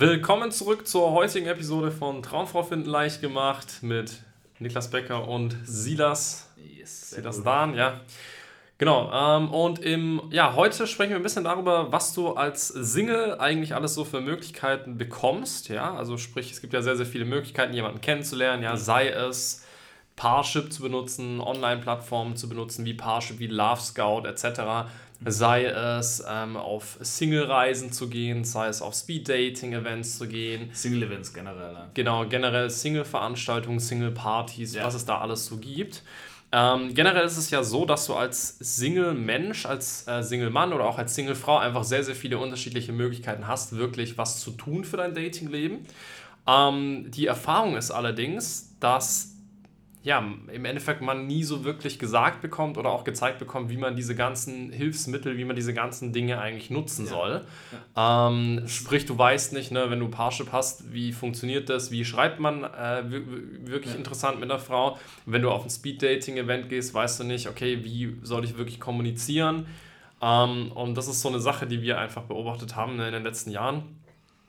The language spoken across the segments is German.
Willkommen zurück zur heutigen Episode von Traumfrau finden leicht gemacht mit Niklas Becker und Silas. Yes, Silas Dahn, ja. Genau, ähm, und im, ja, heute sprechen wir ein bisschen darüber, was du als Single eigentlich alles so für Möglichkeiten bekommst. Ja, also sprich, es gibt ja sehr, sehr viele Möglichkeiten, jemanden kennenzulernen, ja, sei es Parship zu benutzen, Online-Plattformen zu benutzen, wie Parship, wie Love Scout etc sei es ähm, auf Single-Reisen zu gehen, sei es auf Speed-Dating-Events zu gehen. Single-Events generell. Ja. Genau, generell Single-Veranstaltungen, Single-Partys, ja. was es da alles so gibt. Ähm, generell ist es ja so, dass du als Single-Mensch, als äh, Single-Mann oder auch als Single-Frau einfach sehr, sehr viele unterschiedliche Möglichkeiten hast, wirklich was zu tun für dein Dating-Leben. Ähm, die Erfahrung ist allerdings, dass ja, im Endeffekt man nie so wirklich gesagt bekommt oder auch gezeigt bekommt, wie man diese ganzen Hilfsmittel, wie man diese ganzen Dinge eigentlich nutzen ja. soll. Ja. Ähm, sprich, du weißt nicht, ne, wenn du Parship hast, wie funktioniert das, wie schreibt man äh, wirklich ja. interessant mit einer Frau. Wenn du auf ein Speed-Dating-Event gehst, weißt du nicht, okay, wie soll ich wirklich kommunizieren. Ähm, und das ist so eine Sache, die wir einfach beobachtet haben ne, in den letzten Jahren.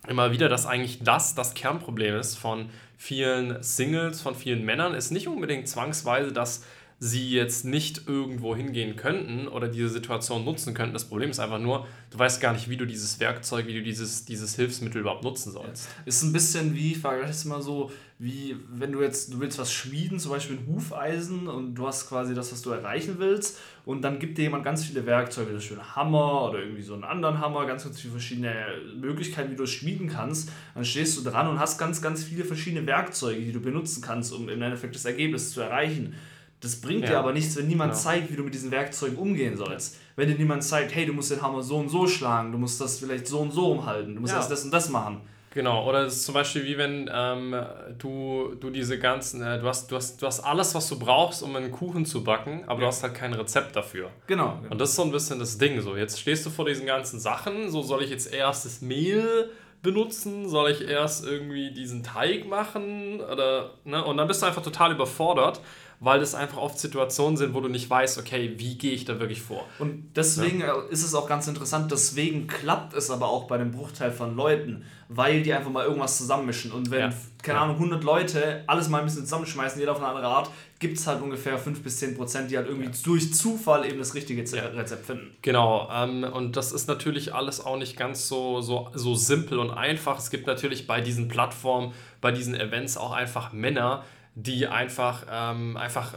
Immer wieder, dass eigentlich das das Kernproblem ist von vielen Singles, von vielen Männern ist nicht unbedingt zwangsweise, dass sie jetzt nicht irgendwo hingehen könnten oder diese Situation nutzen könnten. Das Problem ist einfach nur, du weißt gar nicht, wie du dieses Werkzeug, wie du dieses, dieses Hilfsmittel überhaupt nutzen sollst. Ist ein bisschen wie, ich frage das mal so, wie wenn du jetzt, du willst was schmieden, zum Beispiel ein Hufeisen und du hast quasi das, was du erreichen willst und dann gibt dir jemand ganz viele Werkzeuge, das schöne Hammer oder irgendwie so einen anderen Hammer, ganz, ganz viele verschiedene Möglichkeiten, wie du es schmieden kannst. Dann stehst du dran und hast ganz, ganz viele verschiedene Werkzeuge, die du benutzen kannst, um im Endeffekt das Ergebnis zu erreichen. Das bringt ja. dir aber nichts, wenn niemand genau. zeigt, wie du mit diesen Werkzeugen umgehen sollst. Wenn dir niemand zeigt, hey, du musst den Hammer so und so schlagen, du musst das vielleicht so und so umhalten, du musst ja. das, das und das machen. Genau, oder es ist zum Beispiel wie wenn ähm, du, du diese ganzen, äh, du, hast, du, hast, du hast alles, was du brauchst, um einen Kuchen zu backen, aber ja. du hast halt kein Rezept dafür. Genau, genau, Und das ist so ein bisschen das Ding. So, jetzt stehst du vor diesen ganzen Sachen, so soll ich jetzt erst das Mehl benutzen? Soll ich erst irgendwie diesen Teig machen? Oder, ne? Und dann bist du einfach total überfordert, weil das einfach oft Situationen sind, wo du nicht weißt, okay, wie gehe ich da wirklich vor. Und deswegen ja. ist es auch ganz interessant, deswegen klappt es aber auch bei dem Bruchteil von Leuten, weil die einfach mal irgendwas zusammenmischen. Und wenn, ja. keine ja. Ahnung, 100 Leute alles mal ein bisschen zusammenschmeißen, jeder auf eine andere Art, gibt es halt ungefähr 5 bis 10 Prozent, die halt irgendwie durch Zufall eben das richtige Rezept finden. Genau, ähm, und das ist natürlich alles auch nicht ganz so, so, so simpel und einfach. Es gibt natürlich bei diesen Plattformen, bei diesen Events auch einfach Männer, die einfach, ähm, einfach,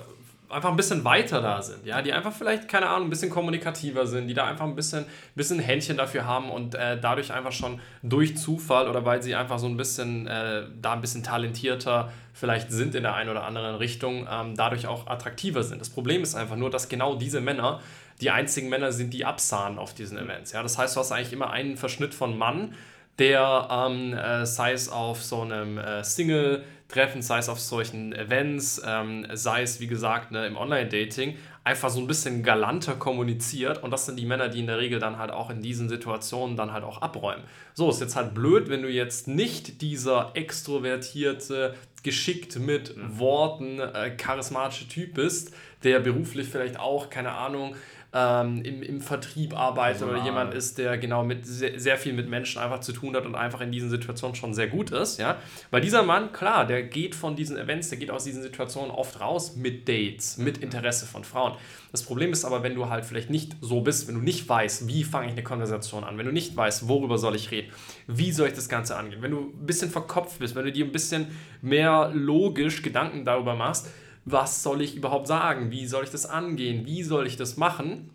einfach ein bisschen weiter da sind, ja, die einfach vielleicht, keine Ahnung, ein bisschen kommunikativer sind, die da einfach ein bisschen, bisschen Händchen dafür haben und äh, dadurch einfach schon durch Zufall oder weil sie einfach so ein bisschen äh, da ein bisschen talentierter vielleicht sind in der einen oder anderen Richtung, ähm, dadurch auch attraktiver sind. Das Problem ist einfach nur, dass genau diese Männer die einzigen Männer sind, die absahen auf diesen Events. Ja? Das heißt, du hast eigentlich immer einen Verschnitt von Mann, der ähm, äh, sei es auf so einem äh, Single treffen, sei es auf solchen Events, ähm, sei es wie gesagt ne, im Online-Dating, einfach so ein bisschen galanter kommuniziert und das sind die Männer, die in der Regel dann halt auch in diesen Situationen dann halt auch abräumen. So, ist jetzt halt blöd, wenn du jetzt nicht dieser extrovertierte, geschickt mit mhm. Worten, äh, charismatische Typ bist, der beruflich vielleicht auch, keine Ahnung, ähm, im, im Vertrieb arbeitet also, oder jemand ist, der genau mit sehr, sehr, viel mit Menschen einfach zu tun hat und einfach in diesen Situationen schon sehr gut ist, ja. Weil dieser Mann, klar, der geht von diesen Events, der geht aus diesen Situationen oft raus mit Dates, mit Interesse von Frauen. Das Problem ist aber, wenn du halt vielleicht nicht so bist, wenn du nicht weißt, wie fange ich eine Konversation an, wenn du nicht weißt, worüber soll ich reden, wie soll ich das Ganze angehen, wenn du ein bisschen verkopft bist, wenn du dir ein bisschen mehr logisch Gedanken darüber machst, was soll ich überhaupt sagen, wie soll ich das angehen, wie soll ich das machen.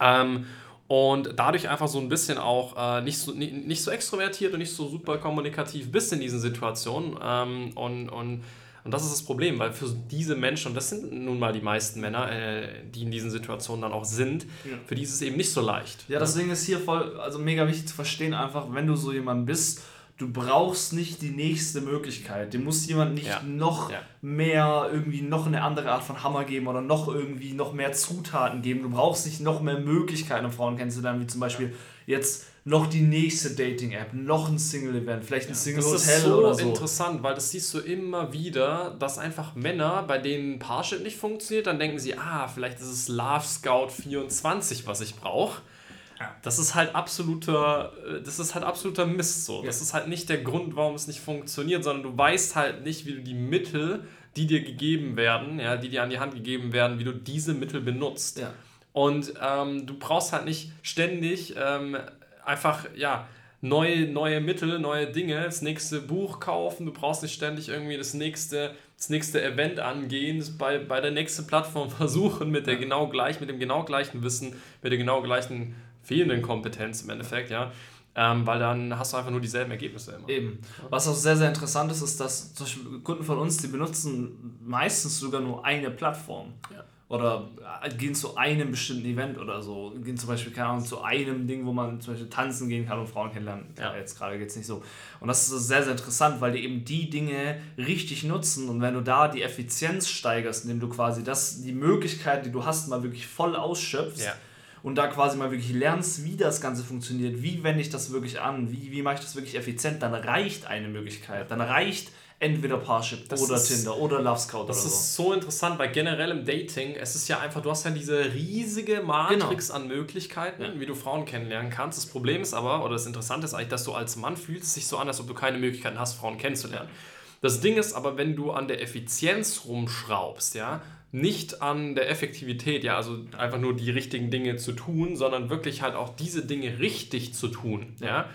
Ähm, und dadurch einfach so ein bisschen auch äh, nicht, so, nicht, so extrovertiert und nicht so super kommunikativ bist in diesen Situationen. Ähm, und, und, und das ist das Problem, weil für diese Menschen, und das sind nun mal die meisten Männer, äh, die in diesen Situationen dann auch sind, ja. für die ist es eben nicht so leicht. Ja, deswegen ist hier voll, also mega wichtig zu verstehen, einfach, wenn du so jemand bist, du brauchst nicht die nächste Möglichkeit. Dem muss jemand nicht ja. noch ja. mehr irgendwie noch eine andere Art von Hammer geben oder noch irgendwie noch mehr Zutaten geben. Du brauchst nicht noch mehr Möglichkeiten, um Frauen kennenzulernen, wie zum Beispiel ja. jetzt noch die nächste Dating-App, noch ein Single-Event, vielleicht ein Single-Hotel oder so. Das ist so, interessant, weil das siehst du immer wieder, dass einfach Männer, bei denen Parship nicht funktioniert, dann denken sie, ah, vielleicht ist es Love Scout 24, was ich brauche. Das ist halt absoluter, äh, das ist halt absoluter Mist so. Das ist halt nicht der Grund, warum es nicht funktioniert, sondern du weißt halt nicht, wie du die Mittel, die dir gegeben werden, ja, die dir an die Hand gegeben werden, wie du diese Mittel benutzt. Ja. Und ähm, du brauchst halt nicht ständig ähm, einfach, ja, neue, neue Mittel, neue Dinge, das nächste Buch kaufen, du brauchst nicht ständig irgendwie das nächste, das nächste Event angehen, bei, bei der nächsten Plattform versuchen mit der genau gleich, mit dem genau gleichen Wissen, mit der genau gleichen fehlenden Kompetenz im Endeffekt, ja. Ähm, weil dann hast du einfach nur dieselben Ergebnisse immer. Eben. Was auch sehr, sehr interessant ist, ist, dass zum Beispiel Kunden von uns, die benutzen meistens sogar nur eine Plattform. Ja. Oder äh, gehen zu einem bestimmten Event oder so. Gehen zum Beispiel, keine Ahnung, zu einem Ding, wo man zum Beispiel tanzen gehen kann und Frauen kennenlernen. Ja. Jetzt gerade geht es nicht so. Und das ist sehr, sehr interessant, weil die eben die Dinge richtig nutzen. Und wenn du da die Effizienz steigerst, indem du quasi das, die Möglichkeit, die du hast, mal wirklich voll ausschöpfst, ja und da quasi mal wirklich lernst, wie das Ganze funktioniert, wie wende ich das wirklich an, wie, wie mache ich das wirklich effizient, dann reicht eine Möglichkeit. Dann reicht entweder Parship das oder ist, Tinder oder Love Scout das oder so. Das ist so interessant, weil generell im Dating, es ist ja einfach, du hast ja diese riesige Matrix genau. an Möglichkeiten, ja. wie du Frauen kennenlernen kannst. Das Problem ist aber, oder das Interessante ist eigentlich, dass du als Mann fühlst dich so an, als ob du keine Möglichkeiten hast, Frauen kennenzulernen. Das Ding ist aber, wenn du an der Effizienz rumschraubst, ja, nicht an der Effektivität, ja, also einfach nur die richtigen Dinge zu tun, sondern wirklich halt auch diese Dinge richtig zu tun, ja,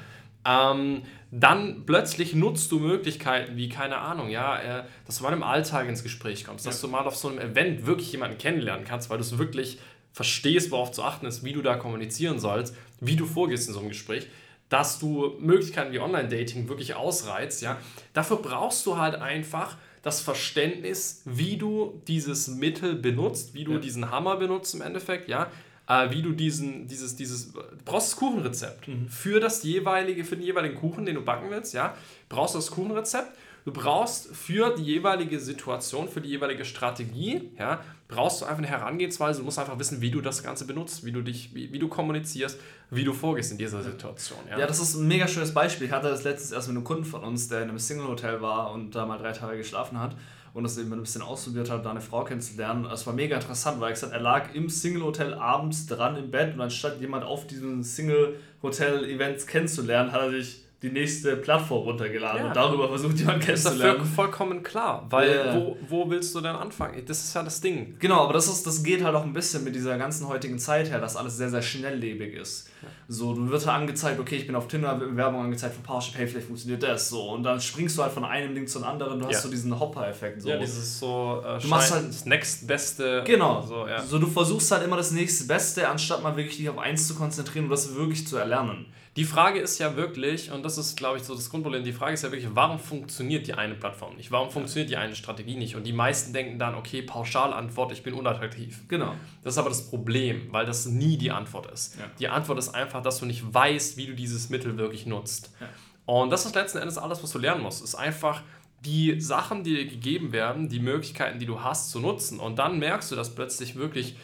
ähm, dann plötzlich nutzt du Möglichkeiten wie, keine Ahnung, ja, äh, dass du mal im Alltag ins Gespräch kommst, dass du mal auf so einem Event wirklich jemanden kennenlernen kannst, weil du es wirklich verstehst, worauf zu achten ist, wie du da kommunizieren sollst, wie du vorgehst in so einem Gespräch, dass du Möglichkeiten wie Online-Dating wirklich ausreizt, ja, dafür brauchst du halt einfach das Verständnis, wie du dieses Mittel benutzt, wie du ja. diesen Hammer benutzt im Endeffekt, ja, äh, wie du diesen, dieses, dieses, du brauchst das Kuchenrezept mhm. für das jeweilige, für den jeweiligen Kuchen, den du backen willst, ja, brauchst du das Kuchenrezept. Du brauchst für die jeweilige Situation, für die jeweilige Strategie, ja, brauchst du einfach eine Herangehensweise. Du musst einfach wissen, wie du das Ganze benutzt, wie du dich, wie, wie du kommunizierst, wie du vorgehst in dieser Situation. Ja. ja, das ist ein mega schönes Beispiel. Ich hatte das letztens erst mit einem Kunden von uns, der in einem Single-Hotel war und da mal drei Tage geschlafen hat und das eben ein bisschen ausprobiert hat, da eine Frau kennenzulernen. Es war mega interessant, weil ich gesagt, er lag im Single-Hotel abends dran im Bett und anstatt jemand auf diesem Single-Hotel-Events kennenzulernen, hat er sich die nächste Plattform runtergeladen ja. und darüber versucht, jemanden kennenzulernen. Das ist vollkommen klar, weil yeah. wo, wo willst du denn anfangen? Das ist ja das Ding. Genau, aber das, ist, das geht halt auch ein bisschen mit dieser ganzen heutigen Zeit her, dass alles sehr, sehr schnelllebig ist. Ja. So, du wirst halt angezeigt, okay, ich bin auf Tinder, Werbung angezeigt von Parship, hey, vielleicht funktioniert das so. Und dann springst du halt von einem Ding zum anderen, du hast so diesen Hopper-Effekt. So. Ja, dieses so, äh, du machst halt das nächstbeste. Genau. So, ja. so, du versuchst halt immer das nächste Beste, anstatt mal wirklich dich auf eins zu konzentrieren und das wirklich zu erlernen. Die Frage ist ja wirklich, und das ist, glaube ich, so das Grundproblem, die Frage ist ja wirklich, warum funktioniert die eine Plattform nicht? Warum funktioniert die eine Strategie nicht? Und die meisten denken dann, okay, Pauschalantwort, ich bin unattraktiv. Genau. Das ist aber das Problem, weil das nie die Antwort ist. Ja. Die Antwort ist einfach, dass du nicht weißt, wie du dieses Mittel wirklich nutzt. Ja. Und das ist letzten Endes alles, was du lernen musst. Ist einfach die Sachen, die dir gegeben werden, die Möglichkeiten, die du hast, zu nutzen. Und dann merkst du, dass plötzlich wirklich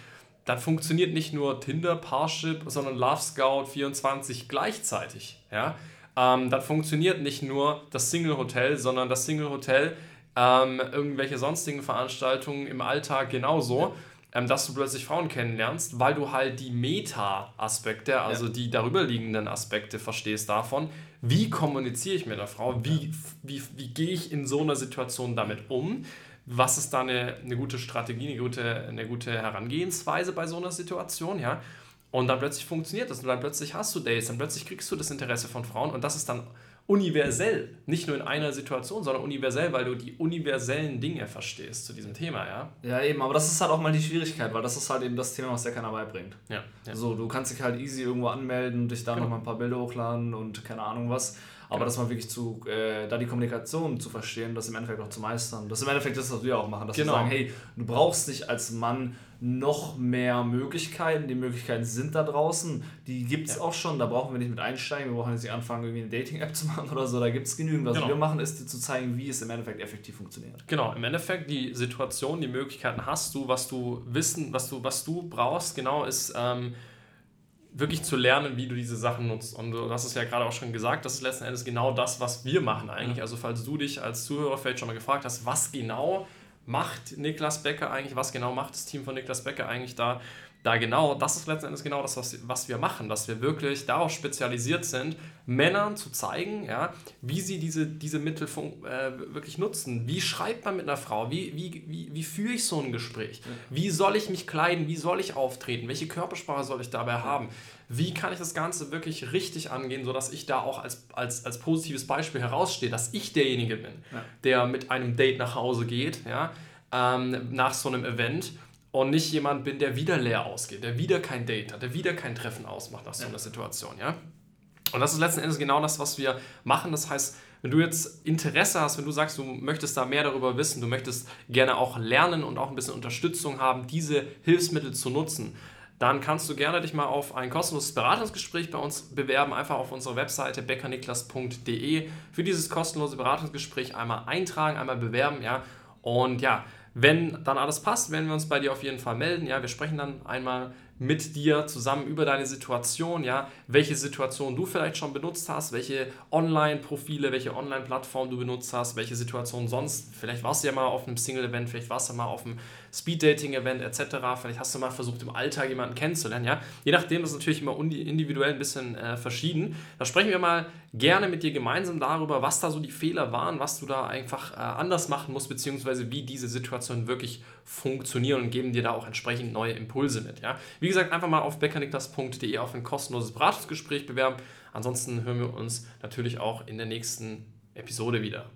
dann funktioniert nicht nur Tinder, Parship, sondern Love Scout 24 gleichzeitig. Ja? Ähm, dann funktioniert nicht nur das Single Hotel, sondern das Single Hotel, ähm, irgendwelche sonstigen Veranstaltungen im Alltag genauso, ähm, dass du plötzlich Frauen kennenlernst, weil du halt die Meta-Aspekte, also ja. die darüberliegenden Aspekte verstehst davon, wie kommuniziere ich mit der Frau, wie, wie, wie gehe ich in so einer Situation damit um, was ist da eine, eine gute Strategie, eine gute, eine gute Herangehensweise bei so einer Situation, ja. Und dann plötzlich funktioniert das und dann plötzlich hast du Dates, dann plötzlich kriegst du das Interesse von Frauen und das ist dann universell, nicht nur in einer Situation, sondern universell, weil du die universellen Dinge verstehst zu diesem Thema, ja? Ja, eben, aber das ist halt auch mal die Schwierigkeit, weil das ist halt eben das Thema, was dir keiner beibringt. Ja, ja. So, du kannst dich halt easy irgendwo anmelden, dich da genau. nochmal ein paar Bilder hochladen und keine Ahnung was. Aber genau. das mal wirklich zu, äh, da die Kommunikation zu verstehen, das im Endeffekt auch zu meistern. Das ist im Endeffekt das, was wir auch machen, dass genau. wir sagen, hey, du brauchst nicht als Mann noch mehr Möglichkeiten. Die Möglichkeiten sind da draußen. Die gibt es ja. auch schon. Da brauchen wir nicht mit einsteigen. Wir brauchen jetzt nicht anfangen, irgendwie eine Dating-App zu machen oder so. Da gibt es genügend. Was genau. wir machen, ist dir zu zeigen, wie es im Endeffekt effektiv funktioniert. Genau, im Endeffekt die Situation, die Möglichkeiten hast du, was du wissen, was du, was du brauchst, genau, ist. Ähm, wirklich zu lernen, wie du diese Sachen nutzt. Und du hast es ja gerade auch schon gesagt, das ist letzten Endes genau das, was wir machen eigentlich. Also falls du dich als Zuhörer vielleicht schon mal gefragt hast, was genau macht Niklas Becker eigentlich, was genau macht das Team von Niklas Becker eigentlich da, da genau, das ist letzten Endes genau das, was, was wir machen, dass wir wirklich darauf spezialisiert sind, Männern zu zeigen, ja, wie sie diese, diese Mittel äh, wirklich nutzen. Wie schreibt man mit einer Frau? Wie, wie, wie, wie führe ich so ein Gespräch? Wie soll ich mich kleiden? Wie soll ich auftreten? Welche Körpersprache soll ich dabei haben? Wie kann ich das Ganze wirklich richtig angehen, sodass ich da auch als, als, als positives Beispiel herausstehe, dass ich derjenige bin, ja. der mit einem Date nach Hause geht, ja, ähm, nach so einem Event und nicht jemand bin, der wieder leer ausgeht, der wieder kein Date hat, der wieder kein Treffen ausmacht nach so einer Situation, ja. Und das ist letzten Endes genau das, was wir machen. Das heißt, wenn du jetzt Interesse hast, wenn du sagst, du möchtest da mehr darüber wissen, du möchtest gerne auch lernen und auch ein bisschen Unterstützung haben, diese Hilfsmittel zu nutzen, dann kannst du gerne dich mal auf ein kostenloses Beratungsgespräch bei uns bewerben. Einfach auf unserer Webseite beckerniklas.de für dieses kostenlose Beratungsgespräch einmal eintragen, einmal bewerben. Ja. Und ja, wenn dann alles passt, werden wir uns bei dir auf jeden Fall melden. Ja, wir sprechen dann einmal mit dir zusammen über deine Situation, ja, welche Situation du vielleicht schon benutzt hast, welche Online-Profile, welche Online-Plattform du benutzt hast, welche Situation sonst, vielleicht warst du ja mal auf einem Single-Event, vielleicht warst du mal auf einem Speed-Dating-Event etc., vielleicht hast du mal versucht im Alltag jemanden kennenzulernen, ja, je nachdem das ist natürlich immer individuell ein bisschen äh, verschieden. Da sprechen wir mal gerne mit dir gemeinsam darüber, was da so die Fehler waren, was du da einfach äh, anders machen musst, beziehungsweise wie diese Situation wirklich funktionieren und geben dir da auch entsprechend neue Impulse mit, ja. Wie gesagt, einfach mal auf beckerniklas.de auf ein kostenloses Beratungsgespräch bewerben. Ansonsten hören wir uns natürlich auch in der nächsten Episode wieder.